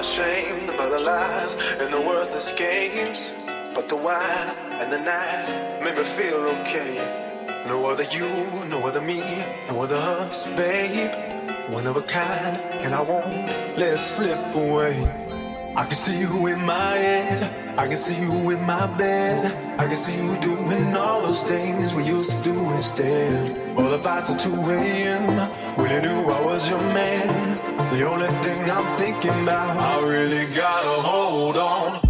by the lies and the worthless games. But the wine and the night made me feel okay. No other you, no other me, no other us, babe. One of a kind, and I won't let it slip away. I can see you in my head, I can see you in my bed. I can see you doing all those things we used to do instead. All the fights at 2 a.m. when you knew I was your man. The only thing I'm thinking about, I really gotta hold on.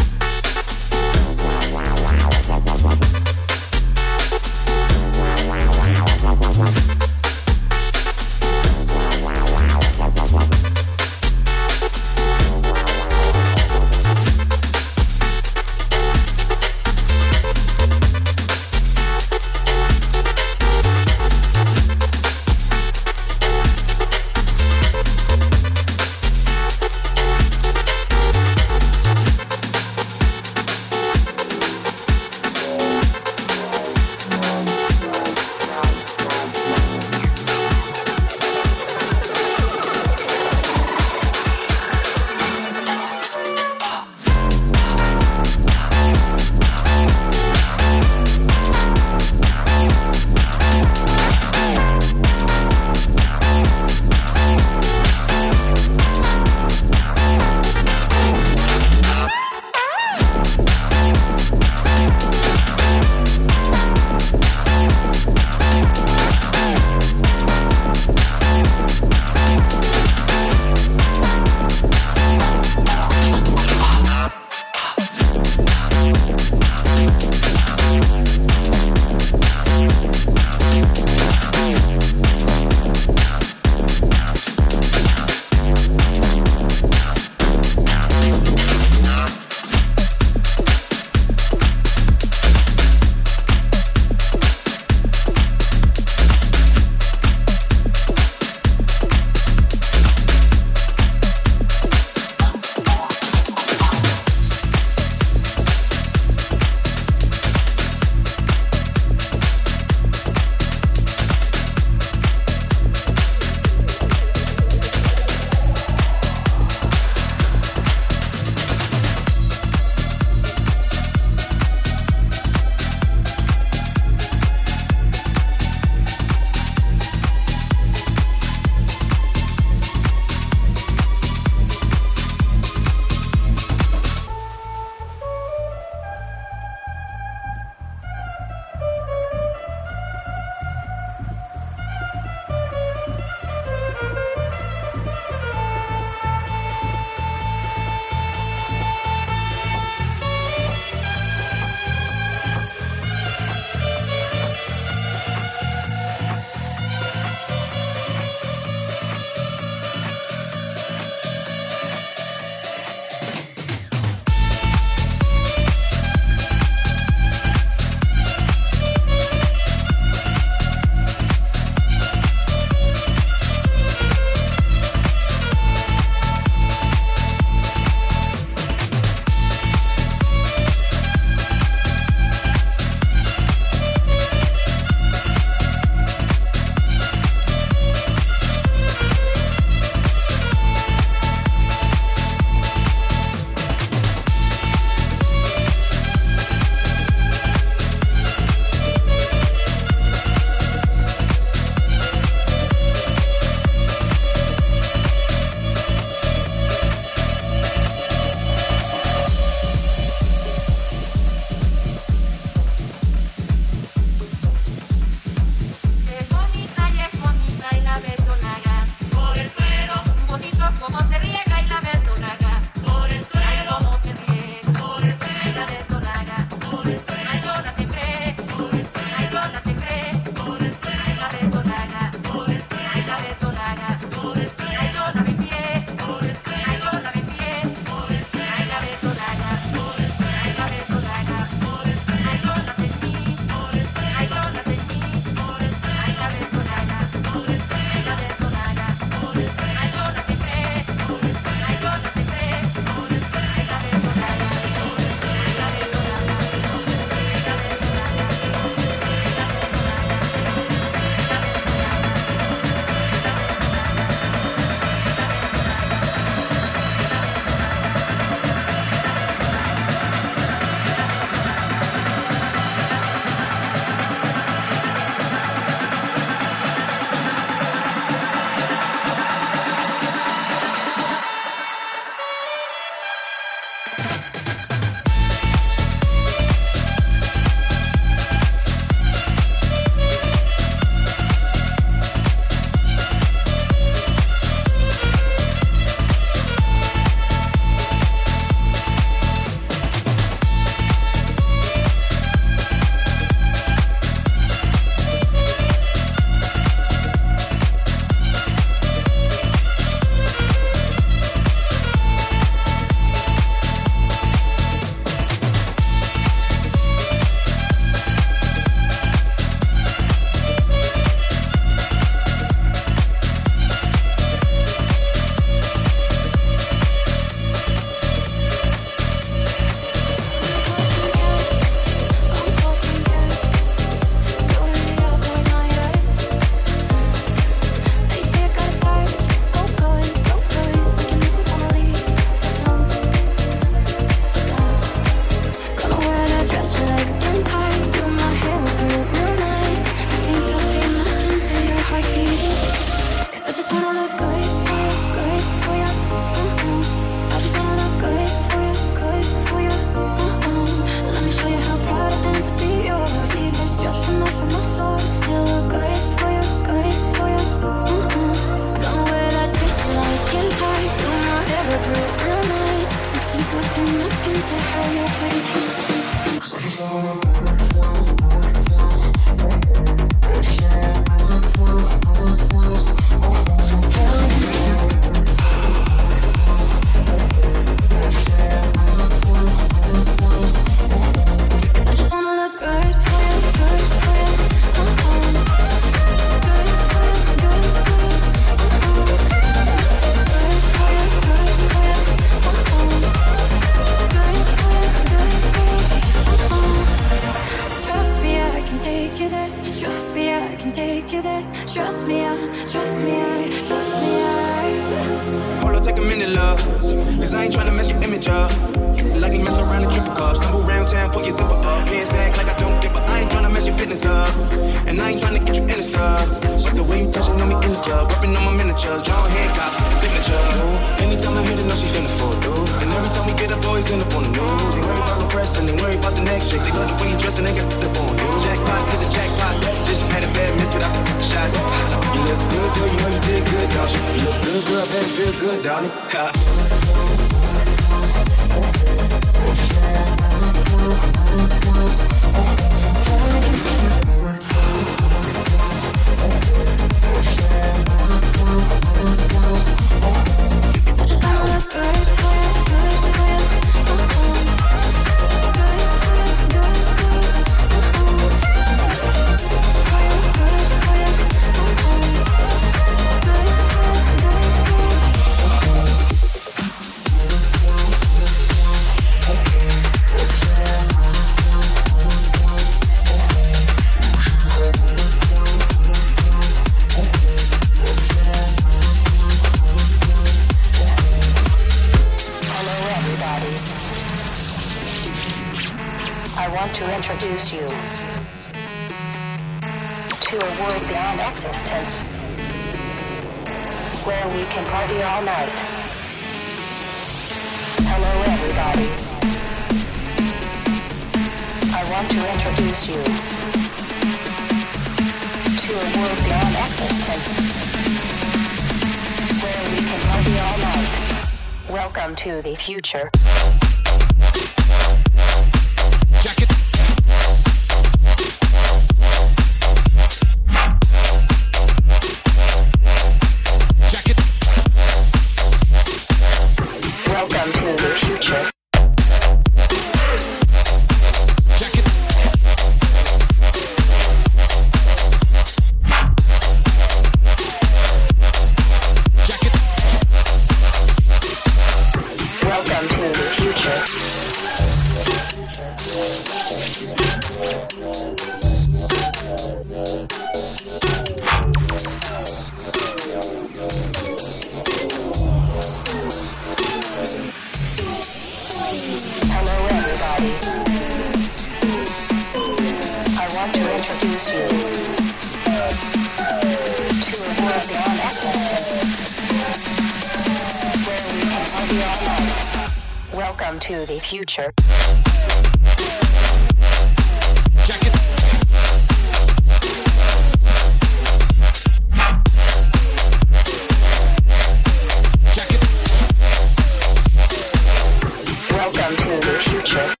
Welcome to the future.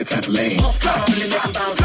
It's type of lane.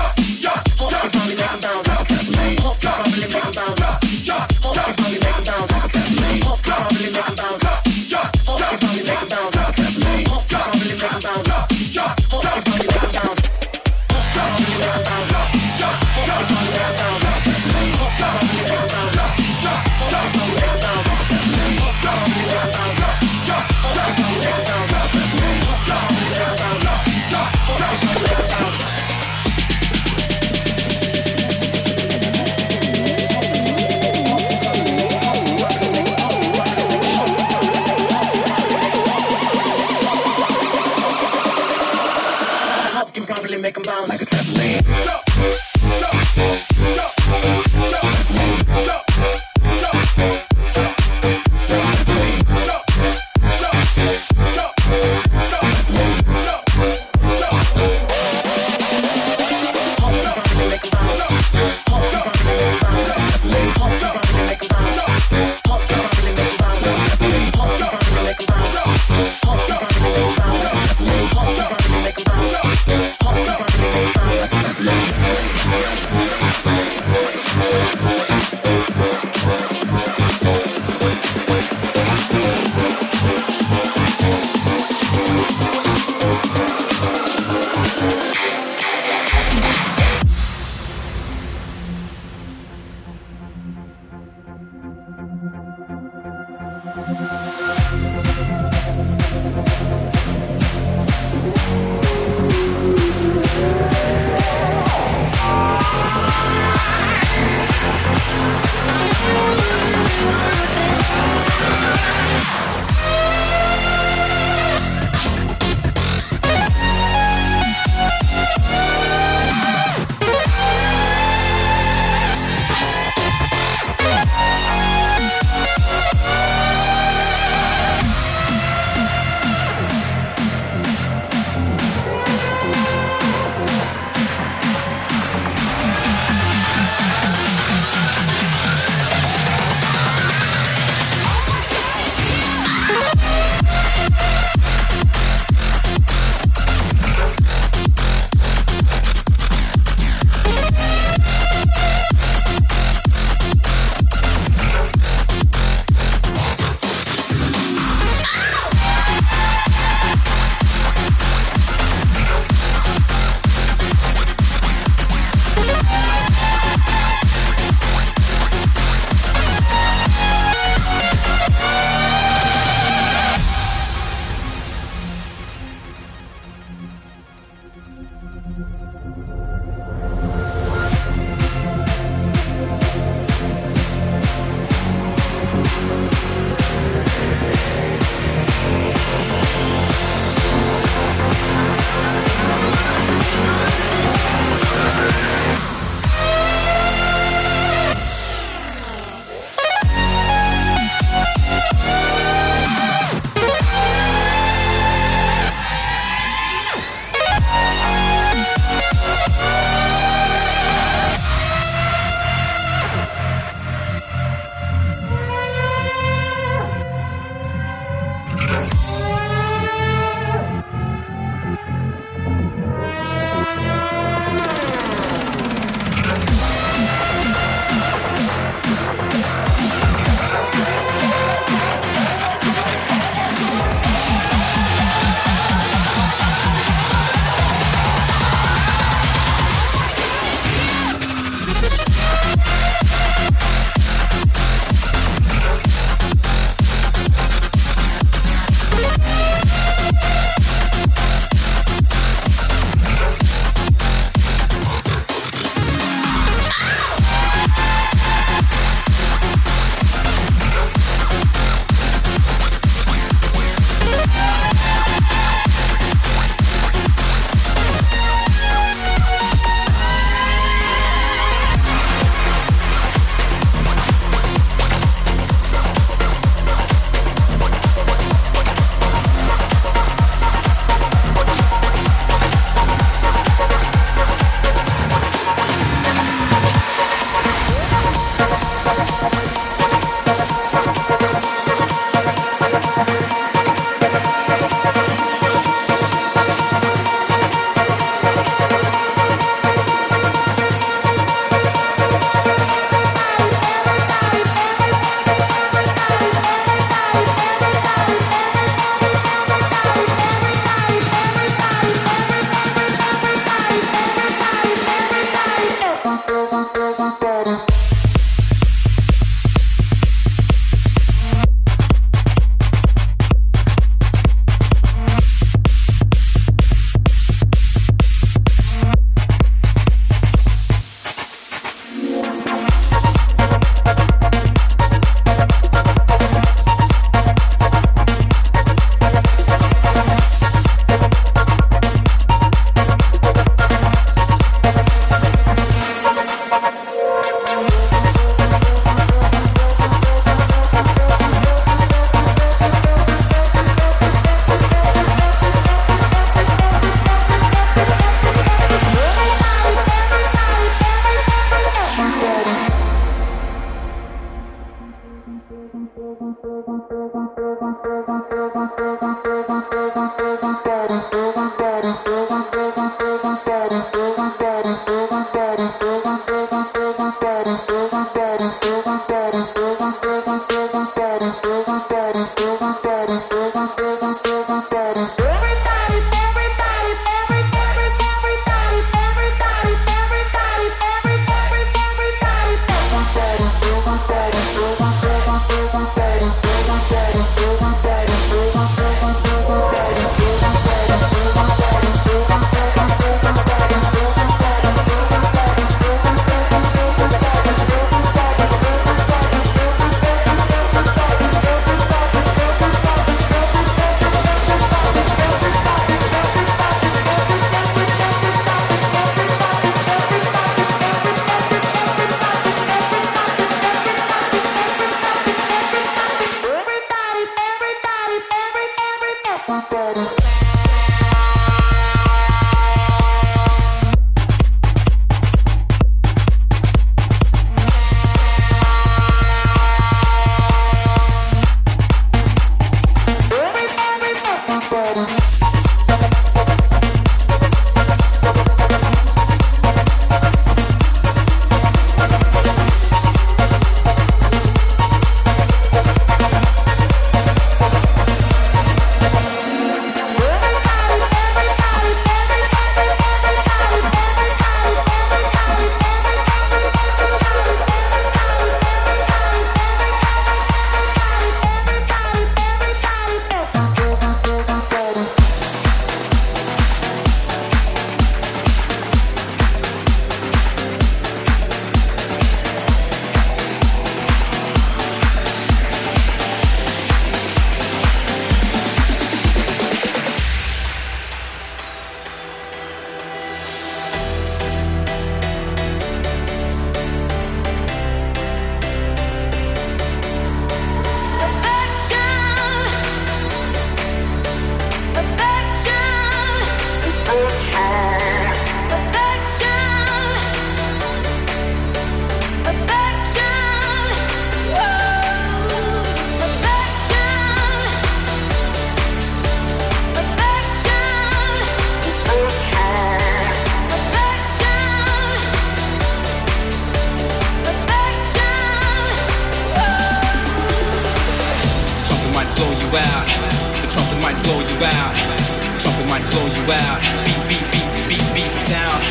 out. Beat, beat, beat, beat, beat down.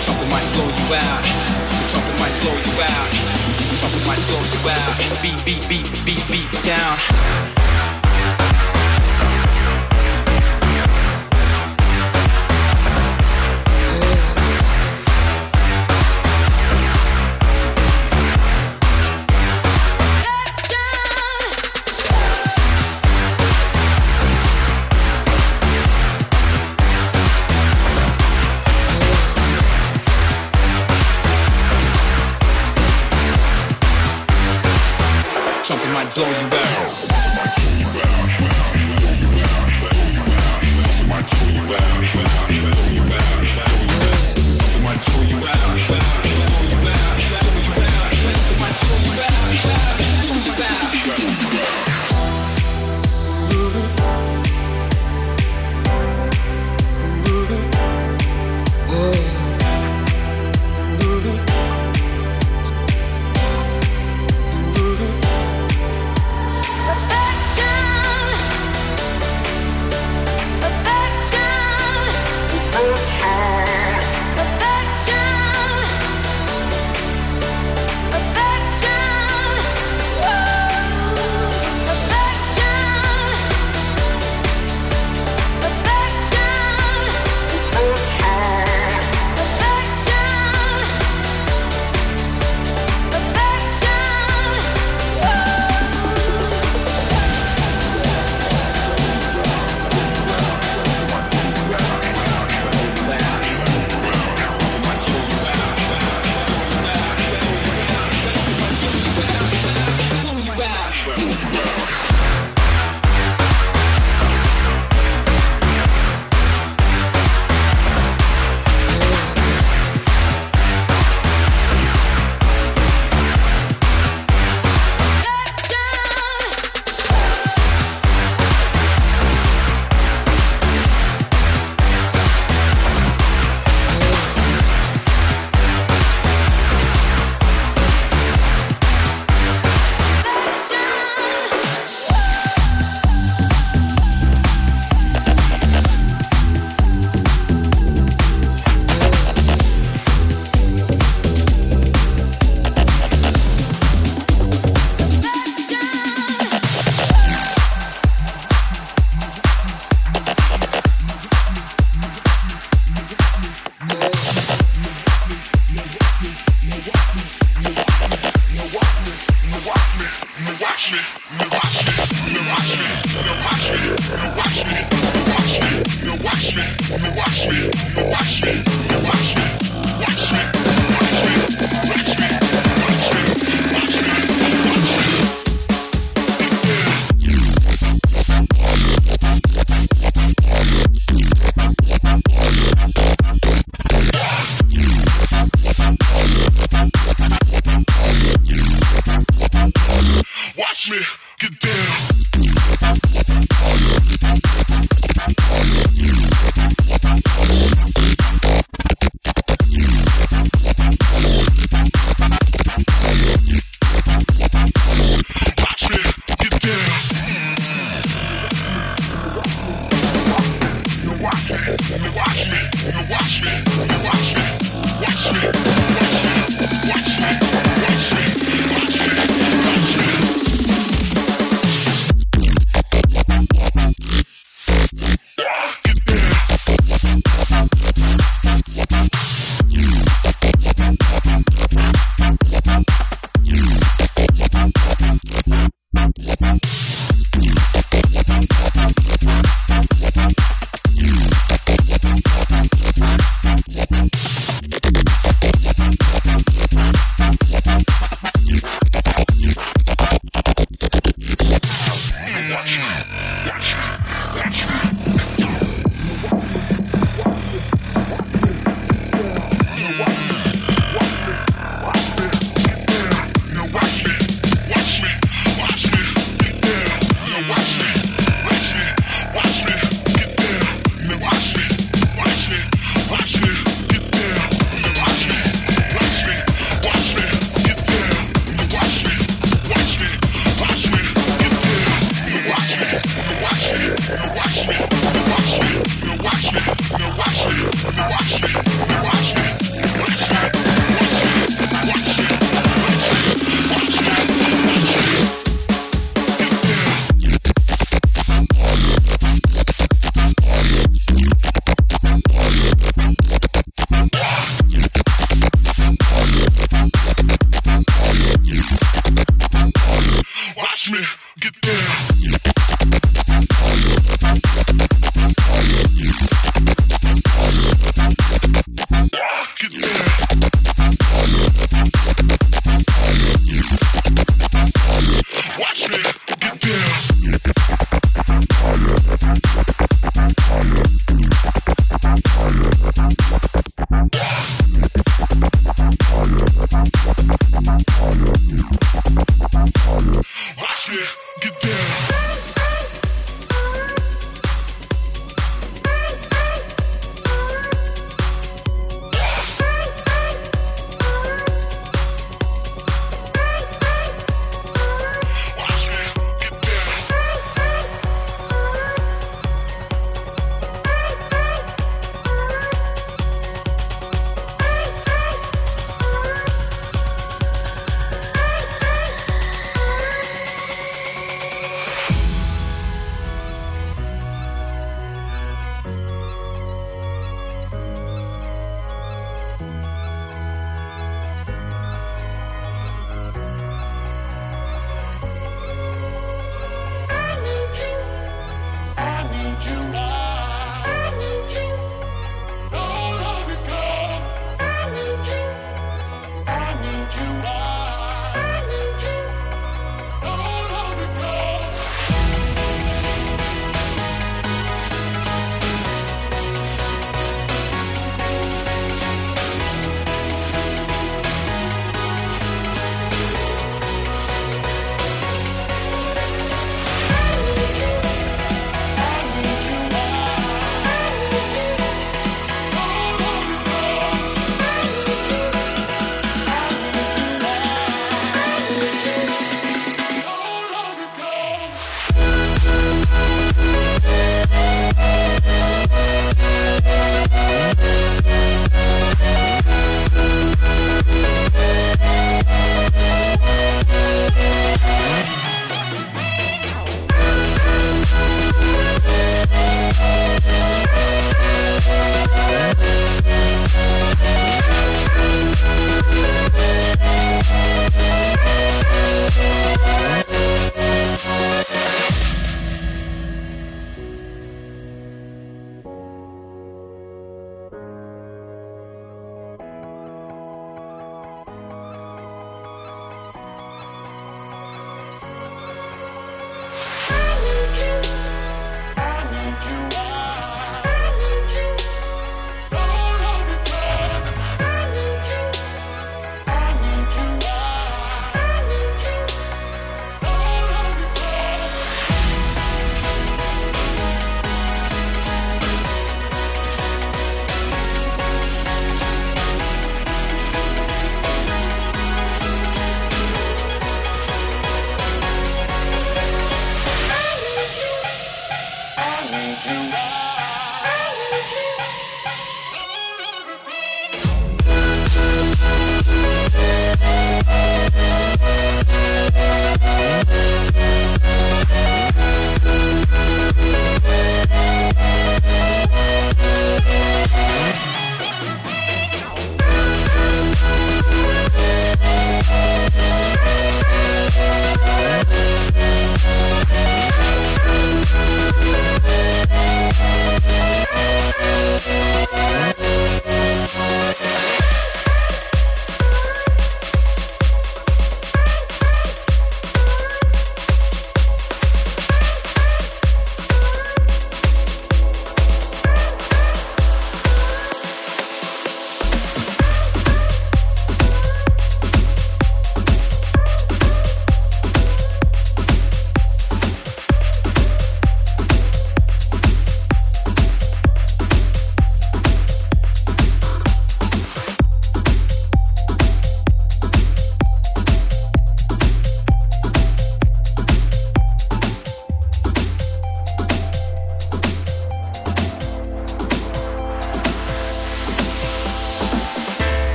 Trumpet might blow you out. Trumpet might blow you out. Trumpet might blow you out. Beat, beat, beat, beat, beat down. blow you out.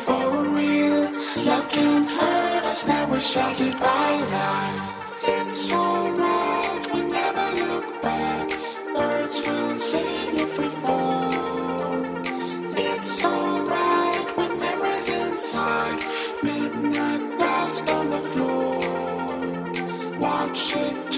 for real. Love can't hurt us now, we're sheltered by lies. It's alright, we never look back. Birds will sing if we fall. It's alright, with memories inside. Midnight dust on the floor. Watch it.